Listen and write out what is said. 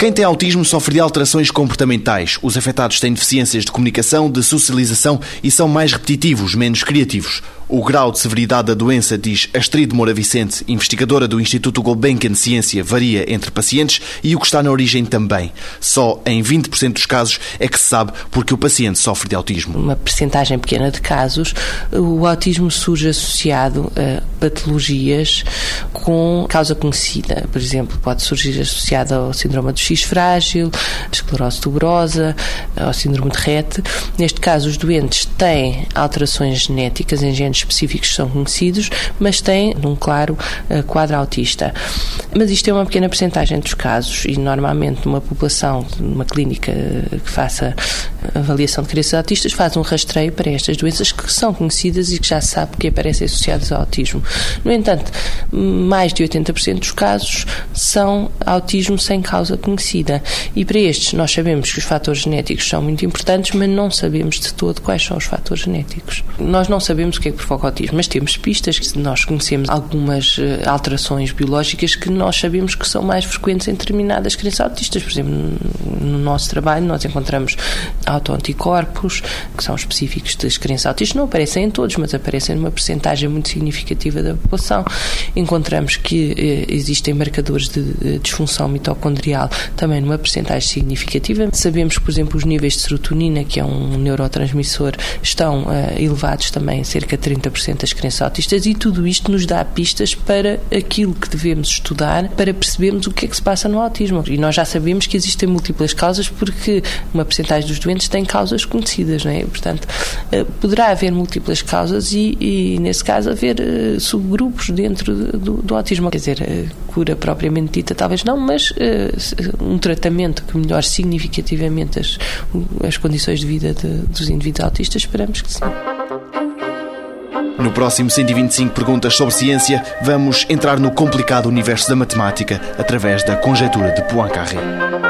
Quem tem autismo sofre de alterações comportamentais. Os afetados têm deficiências de comunicação, de socialização e são mais repetitivos, menos criativos. O grau de severidade da doença, diz Astrid Moura Vicente, investigadora do Instituto Gulbenkian Ciência, varia entre pacientes e o que está na origem também. Só em 20% dos casos é que se sabe porque o paciente sofre de autismo. Uma percentagem pequena de casos, o autismo surge associado a patologias com causa conhecida. Por exemplo, pode surgir associado ao síndrome do X frágil, esclerose tuberosa, ao síndrome de Rett. Neste caso, os doentes têm alterações genéticas em genes específicos que são conhecidos, mas têm um claro eh, quadro autista. Mas isto é uma pequena percentagem dos casos e normalmente numa população, numa clínica eh, que faça avaliação de crianças autistas, faz um rastreio para estas doenças que são conhecidas e que já se sabe que aparecem associadas ao autismo. No entanto, mais de 80% dos casos são autismo sem causa conhecida. E para estes, nós sabemos que os fatores genéticos são muito importantes, mas não sabemos de todo quais são os fatores genéticos. Nós não sabemos o que é que provoca autismo, mas temos pistas que nós conhecemos algumas eh, alterações biológicas que nós sabemos que são mais frequentes em determinadas crianças autistas. Por exemplo, no nosso trabalho, nós encontramos autoanticorpos que são específicos das crianças autistas, não aparecem em todos, mas aparecem numa percentagem muito significativa da população. Encontramos que eh, existem marcadores de disfunção mitocondrial também numa percentagem significativa. Sabemos que, por exemplo, os níveis de serotonina, que é um neurotransmissor, estão uh, elevados também em cerca de 30% das crianças autistas e tudo isto nos dá pistas para aquilo que devemos estudar para percebermos o que é que se passa no autismo. E nós já sabemos que existem múltiplas causas porque uma percentagem dos doentes tem causas conhecidas, não é? Portanto, uh, poderá haver múltiplas causas e, e nesse caso, haver uh, subgrupos dentro do, do, autismo. Quer dizer, cura propriamente dita, talvez não, mas um tratamento que melhore significativamente as, as condições de vida de, dos indivíduos autistas, esperamos que sim. No próximo 125 Perguntas sobre Ciência, vamos entrar no complicado universo da matemática através da conjectura de Poincaré.